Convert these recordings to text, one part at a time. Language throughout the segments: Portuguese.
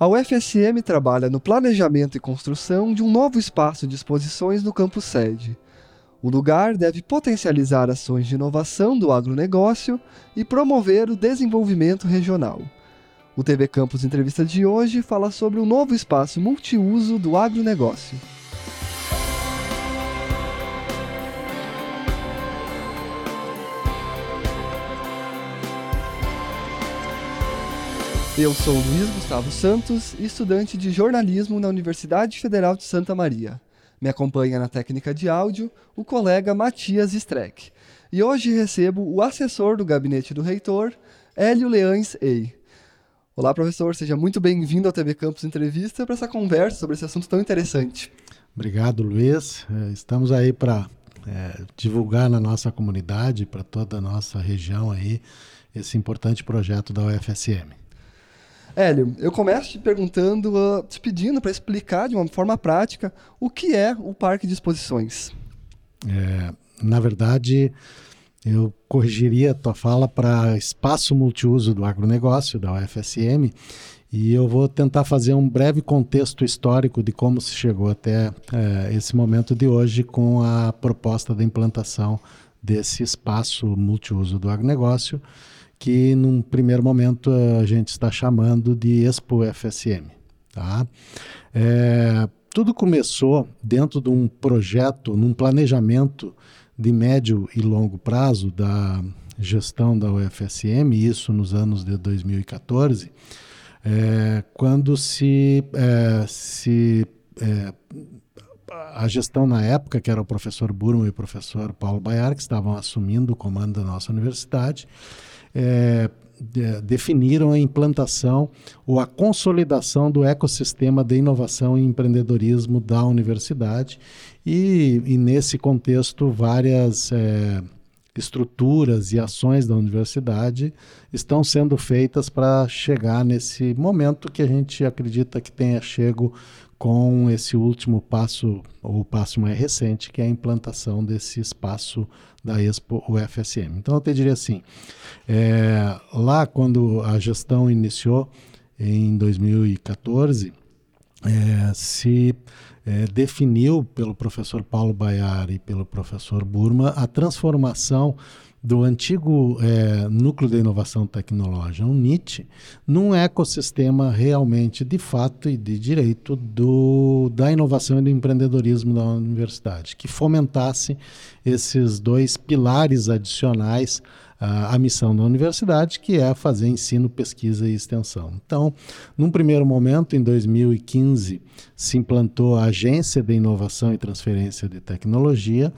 A UFSM trabalha no planejamento e construção de um novo espaço de exposições no campus sede. O lugar deve potencializar ações de inovação do agronegócio e promover o desenvolvimento regional. O TV Campus Entrevista de hoje fala sobre o novo espaço multiuso do agronegócio. Eu sou Luiz Gustavo Santos, estudante de jornalismo na Universidade Federal de Santa Maria. Me acompanha na técnica de áudio o colega Matias Streck. E hoje recebo o assessor do gabinete do reitor, Hélio Leães Ei. Olá, professor, seja muito bem-vindo ao TV Campus Entrevista para essa conversa sobre esse assunto tão interessante. Obrigado, Luiz. É, estamos aí para é, divulgar na nossa comunidade, para toda a nossa região aí, esse importante projeto da UFSM. Hélio, eu começo te perguntando, uh, te pedindo para explicar de uma forma prática o que é o Parque de Exposições. É, na verdade, eu corrigiria a tua fala para espaço multiuso do agronegócio, da UFSM, e eu vou tentar fazer um breve contexto histórico de como se chegou até é, esse momento de hoje com a proposta da implantação desse espaço multiuso do agronegócio, que num primeiro momento a gente está chamando de Expo FSM. Tá? É, tudo começou dentro de um projeto, num planejamento de médio e longo prazo da gestão da UFSM, isso nos anos de 2014, é, quando se, é, se é, a gestão na época, que era o professor Burman e o professor Paulo Baiar, que estavam assumindo o comando da nossa universidade, é, definiram a implantação ou a consolidação do ecossistema de inovação e empreendedorismo da universidade. E, e nesse contexto várias é, estruturas e ações da universidade estão sendo feitas para chegar nesse momento que a gente acredita que tenha chego com esse último passo, ou passo mais recente, que é a implantação desse espaço da Expo UFSM. Então eu te diria assim, é, lá quando a gestão iniciou em 2014, é, se é, definiu pelo professor Paulo Baiar e pelo professor Burma a transformação do antigo é, núcleo de inovação tecnológica, o NIT, num ecossistema realmente de fato e de direito do, da inovação e do empreendedorismo da universidade, que fomentasse esses dois pilares adicionais à missão da universidade, que é fazer ensino, pesquisa e extensão. Então, num primeiro momento, em 2015, se implantou a Agência de Inovação e Transferência de Tecnologia,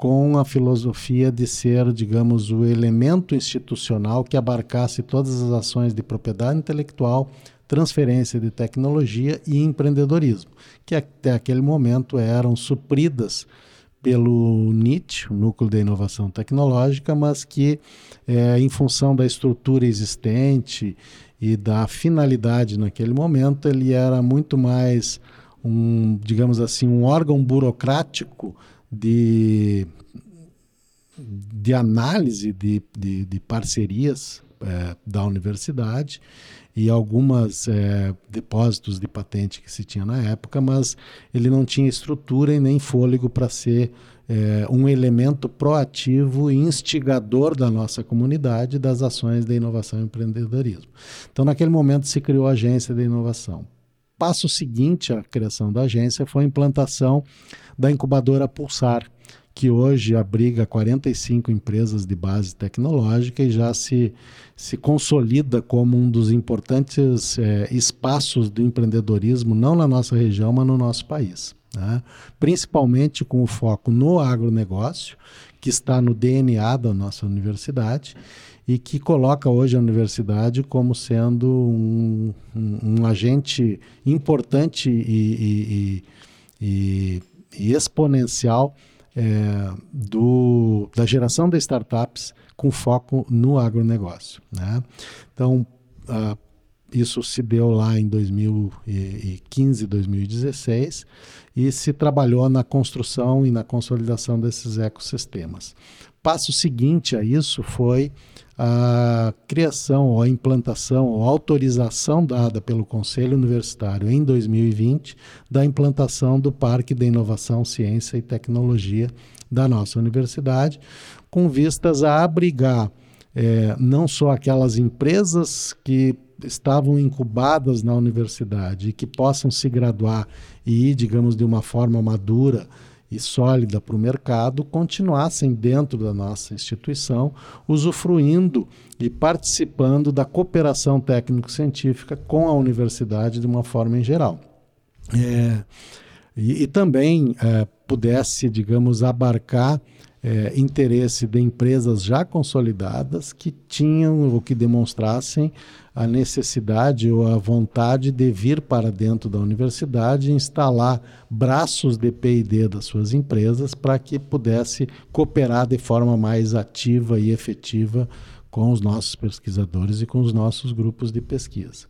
com a filosofia de ser, digamos, o elemento institucional que abarcasse todas as ações de propriedade intelectual, transferência de tecnologia e empreendedorismo, que até aquele momento eram supridas pelo NIT, o Núcleo de Inovação Tecnológica, mas que, é, em função da estrutura existente e da finalidade naquele momento, ele era muito mais um, digamos assim, um órgão burocrático de, de análise de, de, de parcerias é, da universidade e algumas é, depósitos de patente que se tinha na época, mas ele não tinha estrutura e nem fôlego para ser é, um elemento proativo e instigador da nossa comunidade das ações de inovação e empreendedorismo. Então, naquele momento, se criou a Agência de Inovação. Passo seguinte à criação da agência foi a implantação da incubadora Pulsar, que hoje abriga 45 empresas de base tecnológica e já se, se consolida como um dos importantes é, espaços do empreendedorismo, não na nossa região, mas no nosso país. Né? Principalmente com o foco no agronegócio, que está no DNA da nossa universidade e que coloca hoje a universidade como sendo um, um, um agente importante e, e, e, e exponencial é, do, da geração de startups com foco no agronegócio. Né? Então, uh, isso se deu lá em 2015, 2016 e se trabalhou na construção e na consolidação desses ecossistemas. passo seguinte a isso foi a criação, ou a implantação, ou autorização dada pelo Conselho Universitário em 2020 da implantação do Parque de Inovação, Ciência e Tecnologia da nossa universidade, com vistas a abrigar é, não só aquelas empresas que estavam incubadas na universidade e que possam se graduar e ir, digamos, de uma forma madura e sólida para o mercado continuassem dentro da nossa instituição, usufruindo e participando da cooperação técnico-científica com a universidade de uma forma em geral. É, e, e, também é, pudesse, digamos, abarcar é, interesse de empresas já consolidadas que tinham ou que demonstrassem a necessidade ou a vontade de vir para dentro da universidade e instalar braços de P&D das suas empresas para que pudesse cooperar de forma mais ativa e efetiva com os nossos pesquisadores e com os nossos grupos de pesquisa.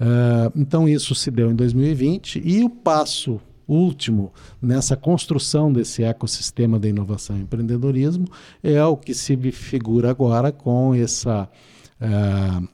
Uh, então isso se deu em 2020 e o passo último nessa construção desse ecossistema da inovação e empreendedorismo é o que se figura agora com essa uh,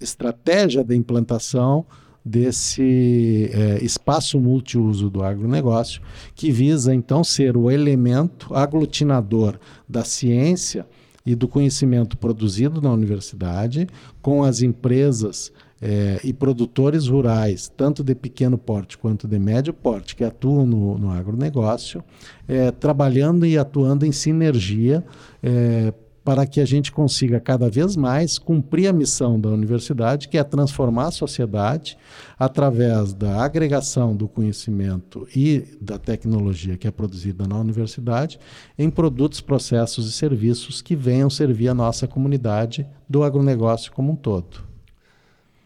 estratégia de implantação desse uh, espaço multiuso do agronegócio, que visa então ser o elemento aglutinador da ciência e do conhecimento produzido na universidade, com as empresas é, e produtores rurais, tanto de pequeno porte quanto de médio porte, que atuam no, no agronegócio, é, trabalhando e atuando em sinergia é, para que a gente consiga cada vez mais cumprir a missão da universidade, que é transformar a sociedade através da agregação do conhecimento e da tecnologia que é produzida na universidade em produtos, processos e serviços que venham servir a nossa comunidade do agronegócio como um todo.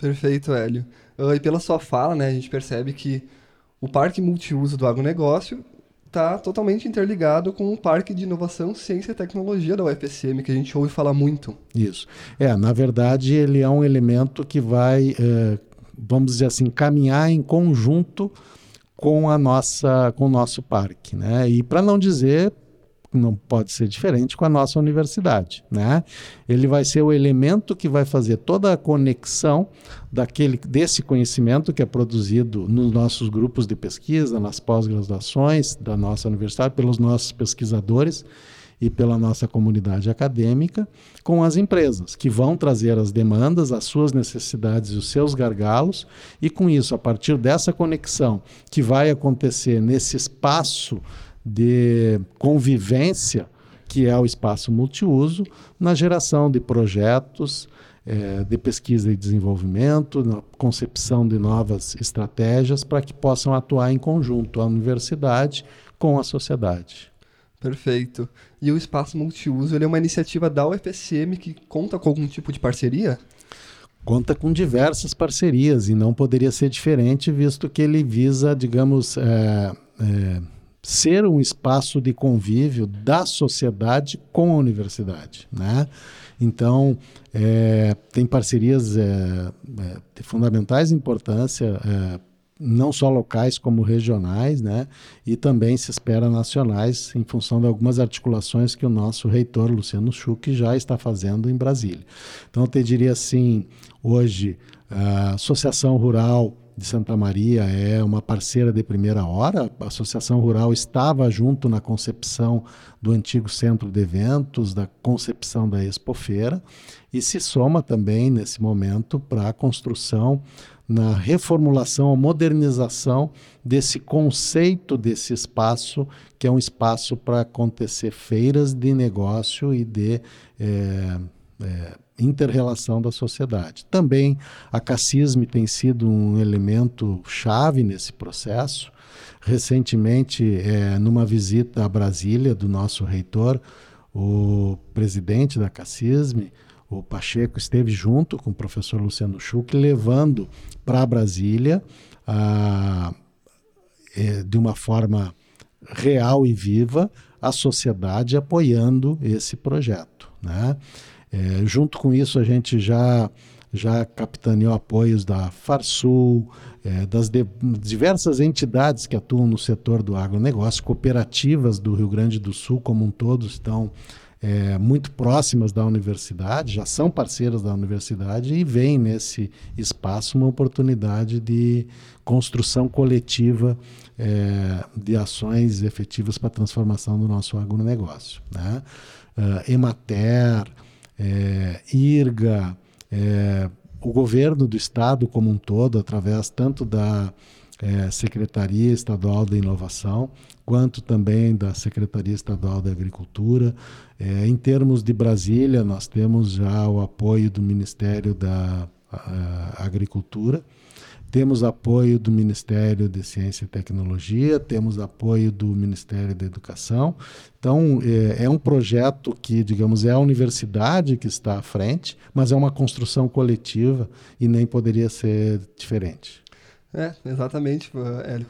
Perfeito, Hélio. Uh, e pela sua fala, né, a gente percebe que o parque multiuso do agronegócio está totalmente interligado com o Parque de Inovação, Ciência e Tecnologia da UFSM, que a gente ouve falar muito. Isso. É, na verdade, ele é um elemento que vai, é, vamos dizer assim, caminhar em conjunto com a nossa, com o nosso parque, né? E para não dizer não pode ser diferente com a nossa universidade, né? Ele vai ser o elemento que vai fazer toda a conexão daquele desse conhecimento que é produzido nos nossos grupos de pesquisa, nas pós-graduações da nossa universidade pelos nossos pesquisadores e pela nossa comunidade acadêmica com as empresas, que vão trazer as demandas, as suas necessidades e os seus gargalos, e com isso, a partir dessa conexão que vai acontecer nesse espaço de convivência, que é o espaço multiuso, na geração de projetos é, de pesquisa e desenvolvimento, na concepção de novas estratégias para que possam atuar em conjunto a universidade com a sociedade. Perfeito. E o espaço multiuso é uma iniciativa da UFSM que conta com algum tipo de parceria? Conta com diversas parcerias e não poderia ser diferente, visto que ele visa, digamos, é, é, ser um espaço de convívio da sociedade com a universidade, né? Então, é, tem parcerias é, é, de fundamentais importância, é, não só locais como regionais, né? E também se espera nacionais, em função de algumas articulações que o nosso reitor, Luciano Schuch, já está fazendo em Brasília. Então, eu te diria assim, hoje, a Associação Rural de Santa Maria é uma parceira de primeira hora. A Associação Rural estava junto na concepção do antigo centro de eventos, da concepção da Expofeira, e se soma também nesse momento para a construção, na reformulação, a modernização desse conceito desse espaço, que é um espaço para acontecer feiras de negócio e de. É, é, interrelação da sociedade. Também a cacisme tem sido um elemento chave nesse processo. Recentemente, é, numa visita a Brasília do nosso reitor, o presidente da Cacisme, o Pacheco, esteve junto com o professor Luciano Schuch, levando para Brasília, a, é, de uma forma real e viva, a sociedade apoiando esse projeto. Né? É, junto com isso, a gente já, já capitaneou apoios da Farsul, é, das de, diversas entidades que atuam no setor do agronegócio, cooperativas do Rio Grande do Sul como um todo estão é, muito próximas da universidade, já são parceiras da universidade e veem nesse espaço uma oportunidade de construção coletiva é, de ações efetivas para a transformação do nosso agronegócio. Né? Uh, Emater, é, IRGA, é, o governo do estado como um todo, através tanto da é, Secretaria Estadual da Inovação, quanto também da Secretaria Estadual da Agricultura. É, em termos de Brasília, nós temos já o apoio do Ministério da a, Agricultura, temos apoio do Ministério de Ciência e Tecnologia, temos apoio do Ministério da Educação. Então, é, é, um projeto que, digamos, é a universidade que está à frente, mas é uma construção coletiva e nem poderia ser diferente. É, exatamente, Hélio,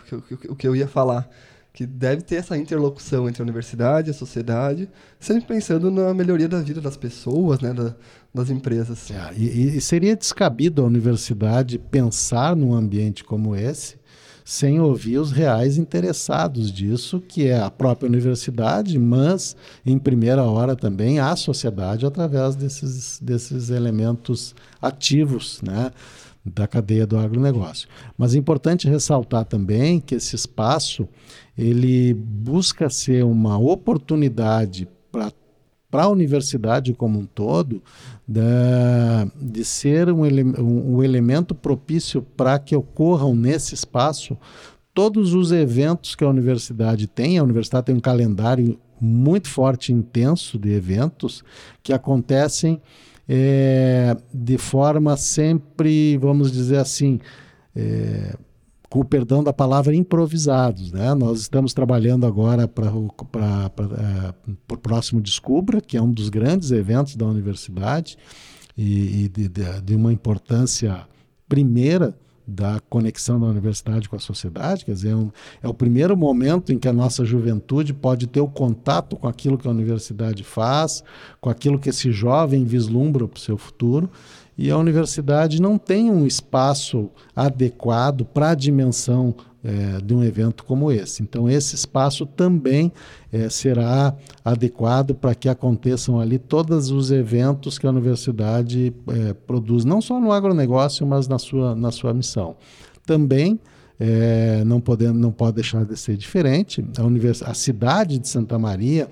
o que eu ia falar que deve ter essa interlocução entre a universidade e a sociedade, sempre pensando na melhoria da vida das pessoas, né, da, das empresas. É, e, e, seria descabido a universidade pensar num ambiente como esse sem ouvir os reais interessados disso, que é a própria universidade, mas em primeira hora também a sociedade através desses, desses elementos ativos, né? da cadeia do agronegócio. Mas é importante ressaltar também que esse espaço ele busca ser uma oportunidade para a universidade como um todo, da, de ser um, ele, um, um elemento propício para que ocorram nesse espaço todos os eventos que a universidade tem. A universidade tem um calendário muito forte intenso de eventos que acontecem é, de forma sempre, vamos dizer assim, é, com o perdão da palavra, improvisados. Né? Nós estamos trabalhando agora para é, o próximo Descubra, que é um dos grandes eventos da universidade e, e de, de, de uma importância primeira da conexão da universidade com a sociedade, quer dizer, é, um, é, o primeiro momento em que a nossa juventude pode ter o contato com aquilo que a universidade faz, com aquilo que esse jovem vislumbra para o seu futuro, e a universidade não tem um espaço adequado para a dimensão é, de um evento como esse. Então, esse espaço também é, será adequado para que aconteçam ali todos os eventos que a universidade é, produz, não só no agronegócio, mas na sua, na sua missão. Também não, não pode deixar de ser diferente, a, univers... a cidade de Santa Maria,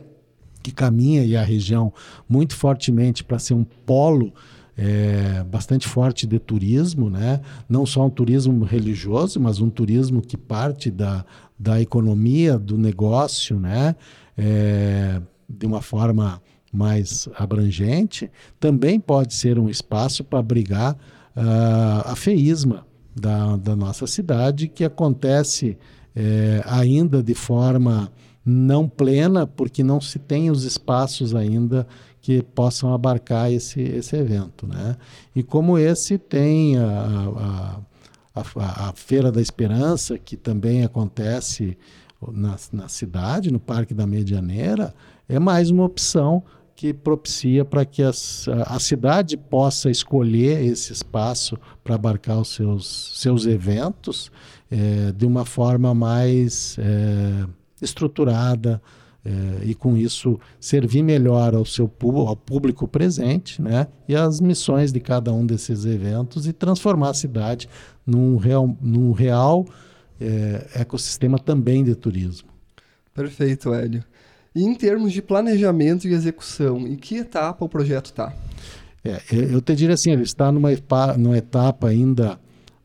que caminha e a região muito fortemente para ser um polo é, bastante forte de turismo, né? não só um turismo religioso, mas um turismo que parte da, da economia, do negócio, né? É, de uma forma mais abrangente, também pode ser um espaço para abrigar uh, a feísma da, da nossa cidade, que acontece é, ainda de forma não plena, porque não se tem os espaços ainda que possam abarcar esse, esse evento. Né? E como esse tem a, a, a, a Feira da Esperança, que também acontece na, na cidade, no Parque da Medianeira, é mais uma opção que propicia para que as, a, a, cidade possa escolher esse espaço para abarcar os seus, seus eventos é, de uma forma mais é, estruturada, é, e com isso servir melhor ao seu ao público presente né, e as missões de cada um desses eventos e transformar a cidade num real, num real é, ecossistema também de turismo. Perfeito, Hélio. E em termos de planejamento e execução, em que etapa o projeto está? É, eu te diria assim, ele está numa, numa etapa ainda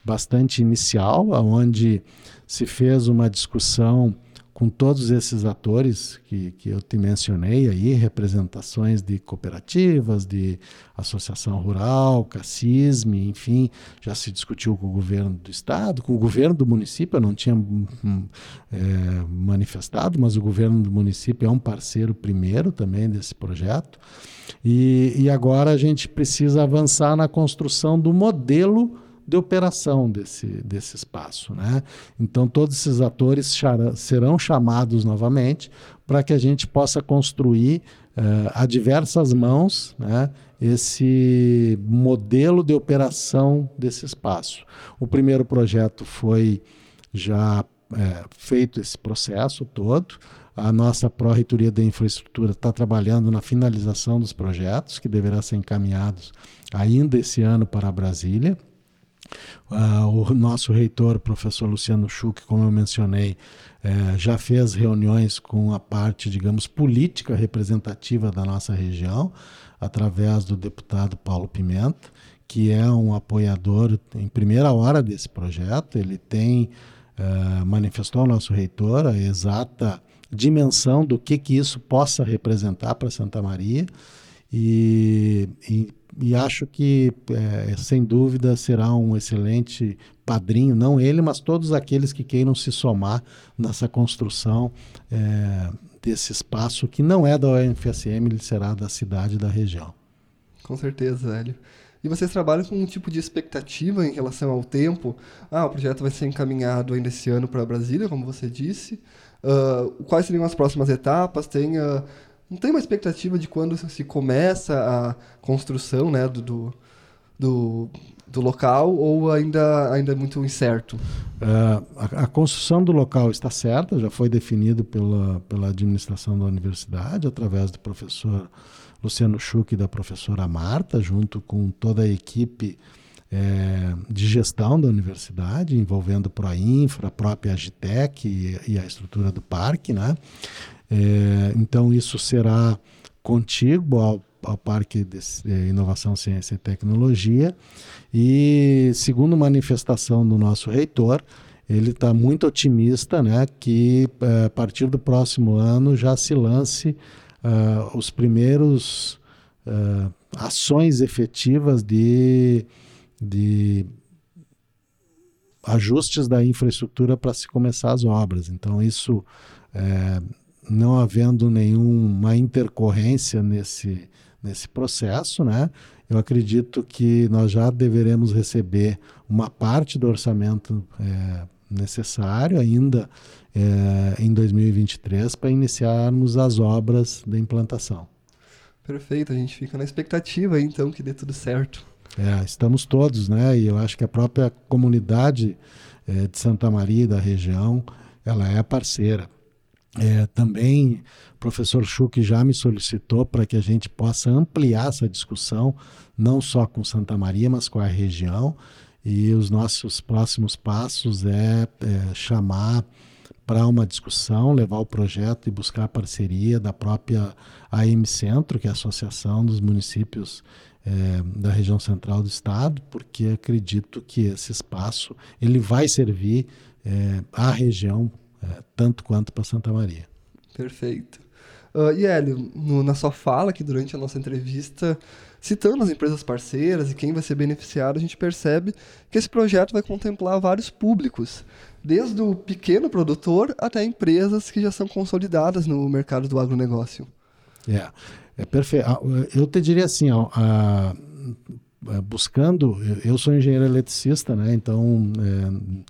bastante inicial, onde se fez uma discussão com todos esses atores que, que eu te mencionei aí, representações de cooperativas, de associação rural, CACISME, enfim, já se discutiu com o governo do estado, com o governo do município, eu não tinha hum, é, manifestado, mas o governo do município é um parceiro primeiro também desse projeto, e, e agora a gente precisa avançar na construção do modelo de operação desse, desse espaço. Né? Então, todos esses atores serão chamados novamente para que a gente possa construir uh, a diversas mãos né, esse modelo de operação desse espaço. O primeiro projeto foi já é, feito esse processo todo. A nossa Pró-Reitoria da Infraestrutura está trabalhando na finalização dos projetos, que deverão ser encaminhados ainda esse ano para Brasília. Uh, o nosso reitor, professor Luciano Schuch, como eu mencionei, eh, já fez reuniões com a parte, digamos, política representativa da nossa região, através do deputado Paulo Pimenta, que é um apoiador em primeira hora desse projeto. Ele tem uh, manifestou ao nosso reitor a exata dimensão do que, que isso possa representar para Santa Maria e, e, e acho que, é, sem dúvida, será um excelente padrinho, não ele, mas todos aqueles que queiram se somar nessa construção é, desse espaço que não é da UFSM, ele será da cidade da região. Com certeza, Hélio. E vocês trabalham com um tipo de expectativa em relação ao tempo? Ah, o projeto vai ser encaminhado ainda esse ano para Brasília, como você disse. Uh, quais seriam as próximas etapas? Tem, uh, não tem uma expectativa de quando se começa a construção né, do, do, do, do local ou ainda, ainda é muito incerto? Uh, a, a, construção do local está certa, já foi definido pela, pela administração da universidade, através do professor Luciano Schuch e da professora Marta, junto com toda a equipe é, de gestão da universidade, envolvendo Proinfra, a própria Agitec e, e, a estrutura do parque. Né? É, então, isso será contíguo ao, ao Parque de Inovação, Ciência e Tecnologia. E, segundo manifestação do nosso reitor, ele está muito otimista né, que é, a partir do próximo ano já se lance uh, os primeiros uh, ações efetivas de, de ajustes da infraestrutura para se começar as obras. Então, isso, é, não havendo nenhuma intercorrência nesse, nesse processo, né, eu acredito que nós já deveremos receber uma parte do orçamento é, necessário ainda é, em 2023 para iniciarmos as obras da implantação. Perfeito, a gente fica na expectativa então que dê tudo certo. É, estamos todos, né? E eu acho que a própria comunidade é, de Santa Maria e da região, ela é parceira. É, também o professor Schuch já me solicitou para que a gente possa ampliar essa discussão, não só com Santa Maria, mas com a região. E os nossos próximos passos é, é chamar para uma discussão, levar o projeto e buscar a parceria da própria AM Centro, que é a Associação dos Municípios é, da região central do estado, porque acredito que esse espaço ele vai servir é, à região tanto quanto para Santa Maria. Perfeito. Uh, e Hélio, no, na sua fala aqui durante a nossa entrevista, citando as empresas parceiras e quem vai ser beneficiado, a gente percebe que esse projeto vai contemplar vários públicos, desde o pequeno produtor até empresas que já são consolidadas no mercado do agronegócio. É, é perfeito. Eu te diria assim, a, a, buscando, eu sou engenheiro eletricista, né? Então é,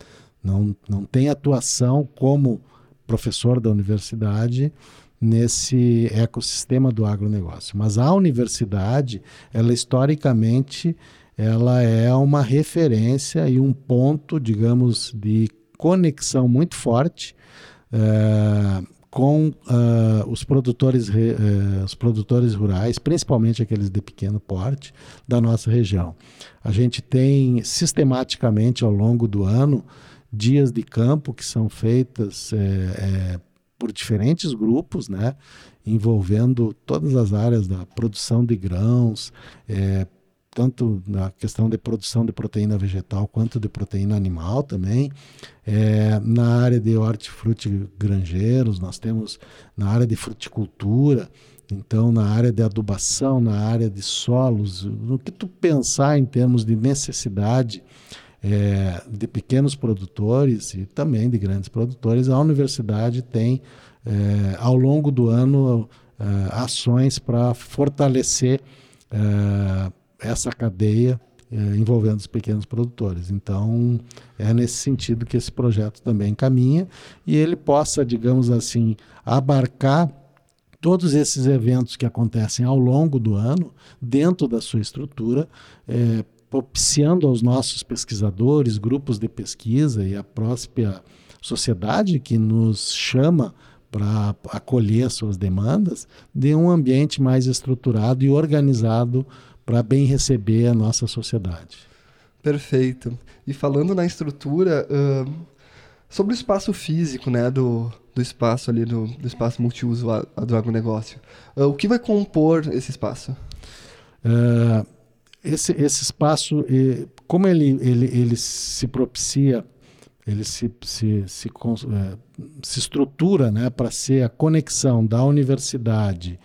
não, não tem atuação como professor da universidade, nesse ecossistema do agronegócio. Mas a universidade, ela historicamente, ela é uma referência e um ponto, digamos, de conexão muito forte uh, com uh, os, produtores, uh, os produtores rurais, principalmente aqueles de pequeno porte, da nossa região. A gente tem sistematicamente ao longo do ano dias de campo que são feitas é, por diferentes grupos, né, envolvendo todas as áreas da produção de grãos, é, tanto na questão de produção de proteína vegetal quanto de proteína animal também. É, na área de hortifruti granjeiros, nós temos na área de fruticultura, então na área de adubação, na área de solos, no que tu pensar em termos de necessidade é, de pequenos produtores e também de grandes produtores, a universidade tem, é, ao longo do ano, é, ações para fortalecer é, essa cadeia é, envolvendo os pequenos produtores. Então, é nesse sentido que esse projeto também caminha e ele possa, digamos assim, abarcar todos esses eventos que acontecem ao longo do ano, dentro da sua estrutura, é, propiciando aos nossos pesquisadores, grupos de pesquisa e a própria sociedade que nos chama para acolher suas demandas, de um ambiente mais estruturado e organizado para bem receber a nossa sociedade. Perfeito. E falando na estrutura, uh, sobre o espaço físico, né, do, do espaço ali, do, do espaço multiuso a, a do agronegócio, uh, o que vai compor esse espaço? Uh, esse, esse espaço, como ele, ele, ele se propicia, ele se, se, se, é, se estrutura né, para ser a conexão da universidade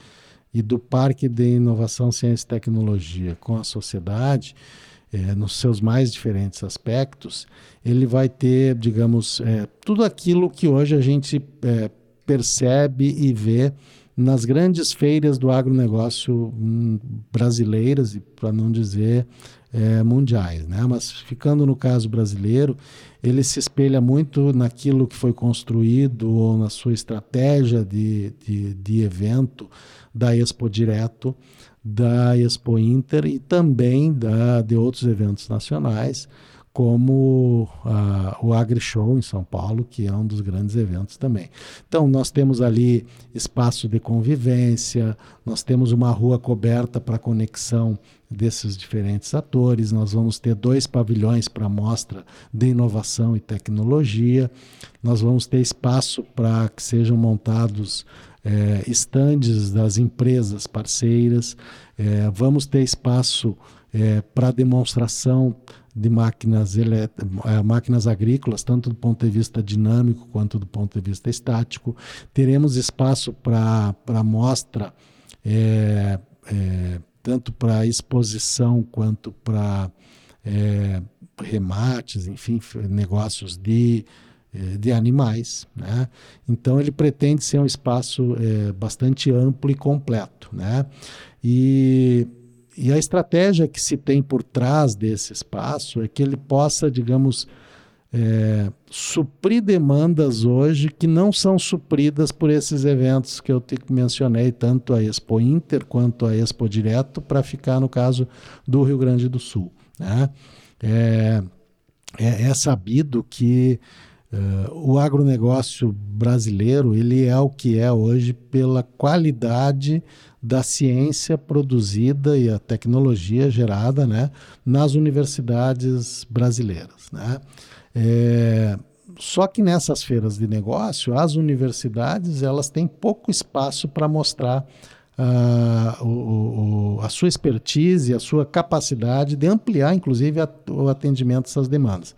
e do Parque de Inovação, Ciência e Tecnologia com a sociedade, é, nos seus mais diferentes aspectos, ele vai ter, digamos, é, tudo aquilo que hoje a gente é, percebe e vê nas grandes feiras do agronegócio hum, brasileiras, e para não dizer é, mundiais. Né? Mas ficando no caso brasileiro, ele se espelha muito naquilo que foi construído ou na sua estratégia de, de, de evento da Expo Direto, da Expo Inter e também da, de outros eventos nacionais como uh, o AgriShow em São Paulo, que é um dos grandes eventos também. Então, nós temos ali espaço de convivência, nós temos uma rua coberta para conexão desses diferentes atores, nós vamos ter dois pavilhões para mostra de inovação e tecnologia, nós vamos ter espaço para que sejam montados é, estandes das empresas parceiras, é, vamos ter espaço é, para demonstração de máquinas, é, máquinas agrícolas, tanto do ponto de vista dinâmico quanto do ponto de vista estático. Teremos espaço para mostra, é, é, tanto para exposição quanto para é, remates, enfim, negócios de, é, de animais. Né? Então, ele pretende ser um espaço é, bastante amplo e completo. Né? E e a estratégia que se tem por trás desse espaço é que ele possa, digamos, é, suprir demandas hoje que não são supridas por esses eventos que eu te mencionei, tanto a Expo Inter quanto a Expo Direto, para ficar no caso do Rio Grande do Sul. Né? É, é, é sabido que Uh, o agronegócio brasileiro ele é o que é hoje pela qualidade da ciência produzida e a tecnologia gerada né, nas universidades brasileiras. Né? É, só que nessas feiras de negócio, as universidades elas têm pouco espaço para mostrar uh, o, o, a sua expertise, a sua capacidade de ampliar, inclusive, a, o atendimento a essas demandas.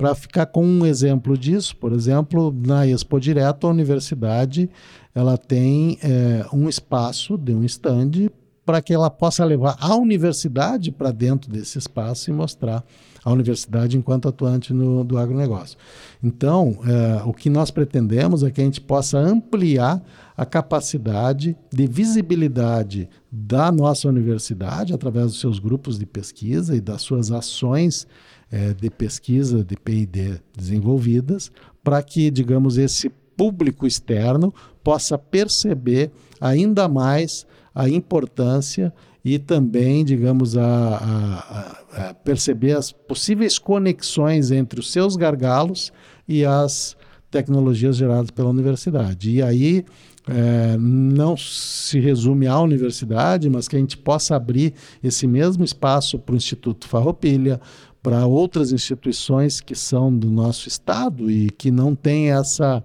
Para ficar com um exemplo disso, por exemplo, na Expo Direto, a universidade ela tem é, um espaço de um stand para que ela possa levar a universidade para dentro desse espaço e mostrar a universidade enquanto atuante no, do agronegócio. Então, é, o que nós pretendemos é que a gente possa ampliar a capacidade de visibilidade da nossa universidade através dos seus grupos de pesquisa e das suas ações é, de pesquisa de P&D desenvolvidas, para que, digamos, esse público externo possa perceber ainda mais a importância e também, digamos, a, a, a, perceber as possíveis conexões entre os seus gargalos e as tecnologias geradas pela universidade. E aí é, não se resume à universidade, mas que a gente possa abrir esse mesmo espaço para o Instituto Farroupilha, para outras instituições que são do nosso estado e que não têm essa,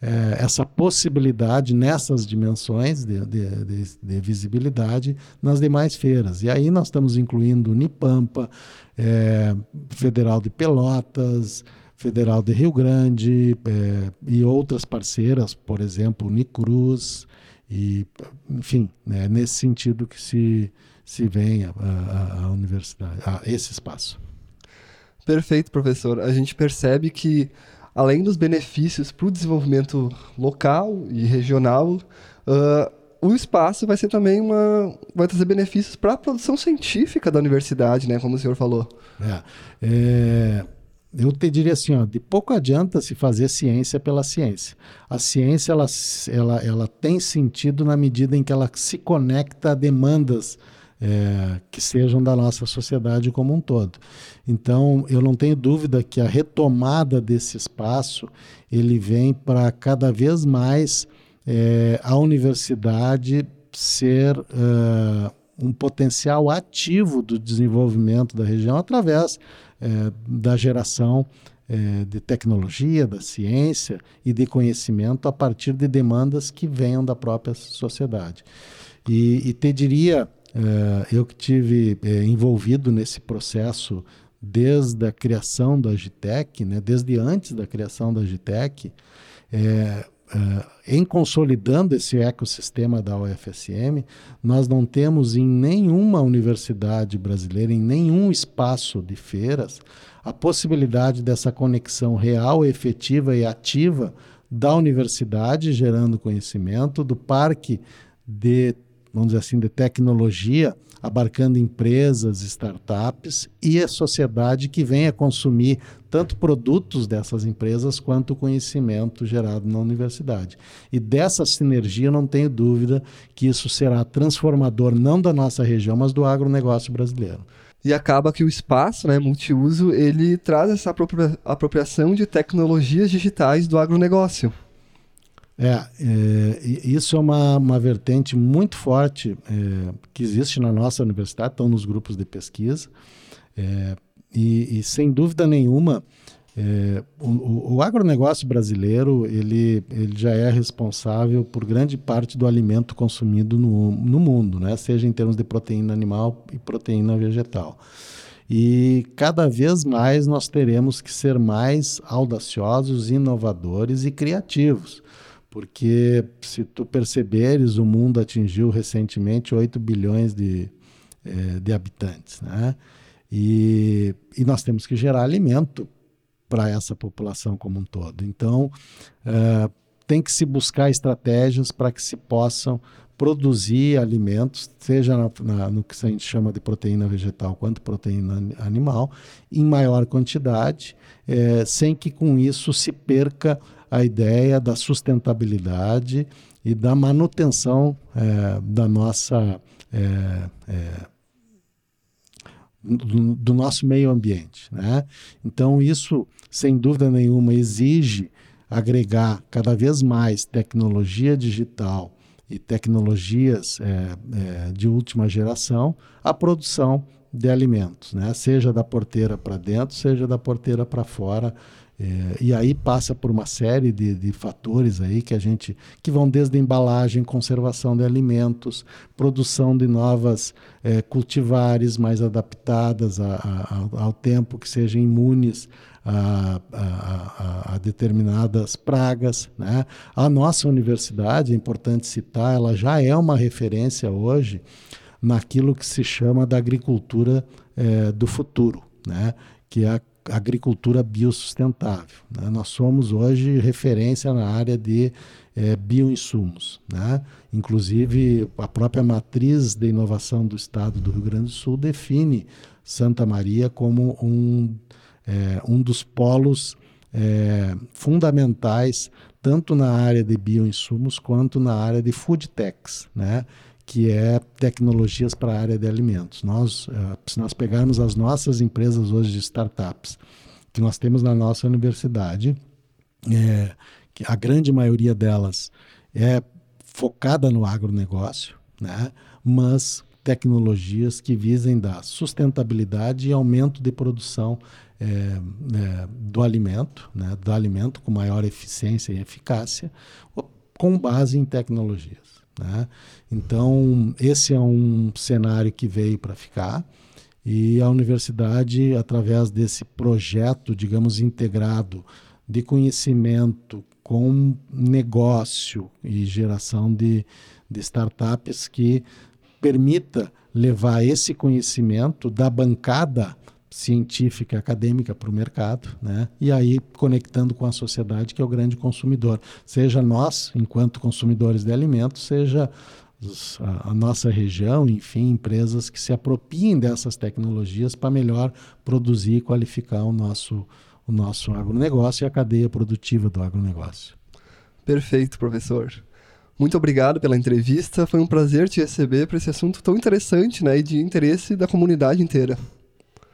é, essa possibilidade nessas dimensões de, de, de, de, visibilidade nas demais feiras. E aí nós estamos incluindo Unipampa, é, Federal de Pelotas, Federal de Rio Grande é, e outras parceiras, por exemplo, Unicruz, e, enfim, né, nesse sentido que se, se vem a, a, a universidade, a esse espaço. Perfeito, professor. A gente percebe que, além dos benefícios para o desenvolvimento local e regional, uh, o espaço vai ser também uma. vai trazer benefícios para a produção científica da universidade, né? Como o senhor falou. É, é, eu te diria assim, ó, de pouco adianta se fazer ciência pela ciência. A ciência ela, ela, ela tem sentido na medida em que ela se conecta a demandas é, que sejam da nossa sociedade como um todo. Então, eu não tenho dúvida que a retomada desse espaço ele vem para cada vez mais é, a universidade ser uh, um potencial ativo do desenvolvimento da região através é, da geração é, de tecnologia, da ciência e de conhecimento a partir de demandas que venham da própria sociedade. E, e te diria é, eu que tive é, envolvido nesse processo desde a criação da Agitec, né, desde antes da criação da Agitec, é, é, em consolidando esse ecossistema da UFSM, nós não temos em nenhuma universidade brasileira, em nenhum espaço de feiras, a possibilidade dessa conexão real, efetiva e ativa da universidade gerando conhecimento, do parque de vamos dizer assim, de tecnologia, abarcando empresas, startups e a sociedade que venha consumir tanto produtos dessas empresas quanto o conhecimento gerado na universidade. E dessa sinergia, não tenho dúvida que isso será transformador não da nossa região, mas do agronegócio brasileiro. E acaba que o espaço, né, multiuso, ele traz essa apropriação de tecnologias digitais do agronegócio. É, é, isso é uma, uma vertente muito forte é, que existe na nossa universidade, estão nos grupos de pesquisa, é, e, e, sem dúvida nenhuma, é, o, o, agronegócio brasileiro ele, ele já é responsável por grande parte do alimento consumido no, no mundo, né? seja em termos de proteína animal e proteína vegetal. E cada vez mais nós teremos que ser mais audaciosos, inovadores e criativos porque se tu perceberes, o mundo atingiu recentemente 8 bilhões de, é, de habitantes, né? E, e nós temos que gerar alimento para essa população como um todo. Então, é, tem que se buscar estratégias para que se possam produzir alimentos, seja na, na, no que a gente chama de proteína vegetal quanto proteína animal, em maior quantidade, é, sem que com isso se perca a ideia da sustentabilidade e da manutenção é, da nossa é, é, do, do, nosso meio ambiente, né? Então isso, sem dúvida nenhuma, exige agregar cada vez mais tecnologia digital e tecnologias é, é, de última geração à produção de alimentos, né? Seja da porteira para dentro, seja da porteira para fora é, e aí passa por uma série de, de, fatores aí que a gente que vão desde embalagem, conservação de alimentos, produção de novas é, cultivares mais adaptadas a, a, ao tempo que sejam imunes a, a, determinadas pragas. Né? A nossa universidade, é importante citar, ela já é uma referência hoje naquilo que se chama da agricultura é, do futuro, né? que é a agricultura biossustentável. Né? Nós somos hoje referência na área de é, bioinsumos. Né? Inclusive, a própria matriz de inovação do Estado do Rio Grande do Sul define Santa Maria como um, é, um dos polos é, fundamentais, tanto na área de bioinsumos quanto na área de food techs. Né? Que é tecnologias para a área de alimentos. Nós, uh, se nós pegarmos as nossas empresas hoje de startups que nós temos na nossa universidade, é, que a grande maioria delas é focada no agronegócio, né? mas tecnologias que visem dar sustentabilidade e aumento de produção é, é, do alimento, né? do alimento com maior eficiência e eficácia, com base em tecnologias. Né? Então, esse é um cenário que veio para ficar e a universidade, através desse projeto, digamos, integrado de conhecimento com negócio e geração de, de startups que permita levar esse conhecimento da bancada científica, acadêmica para o mercado, né? e aí conectando com a sociedade, que é o grande consumidor. Seja nós, enquanto consumidores de alimentos, seja a, nossa região, enfim, empresas que se apropiem dessas tecnologias para melhor produzir e qualificar o nosso, o nosso agronegócio e a cadeia produtiva do agronegócio. Perfeito, professor. Muito obrigado pela entrevista. Foi um prazer te receber para esse assunto tão interessante né, e de interesse da comunidade inteira.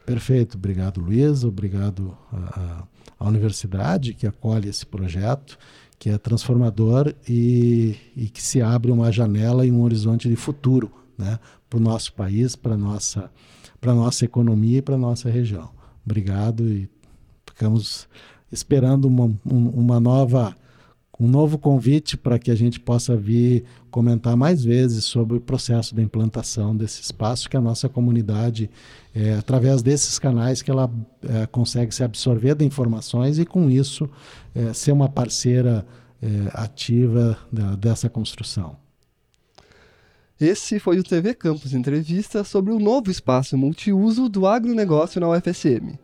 Perfeito. Obrigado, Luiz. Obrigado à, universidade que acolhe esse projeto, que é transformador e, e que se abre uma janela e um horizonte de futuro né, para o nosso país, para a nossa, nossa economia e para a nossa região. Obrigado e ficamos esperando uma, uma nova um novo convite para que a gente possa vir comentar mais vezes sobre o processo da implantação desse espaço que a nossa comunidade, é, através desses canais, que ela é, consegue se absorver de informações e com isso é, ser uma parceira ativa da, dessa construção. Esse foi o TV Campus Entrevista sobre o novo espaço multiuso do agronegócio na UFSM.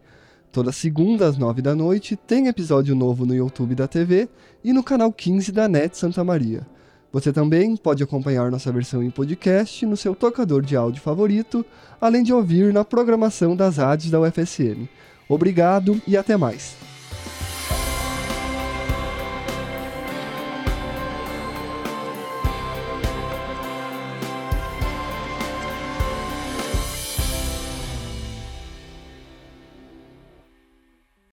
Toda segunda às nove da noite tem episódio novo no YouTube da TV e no canal 15 da NET Santa Maria. Você também pode acompanhar nossa versão em podcast no seu tocador de áudio favorito, além de ouvir na programação das rádios da UFSM. Obrigado e até mais!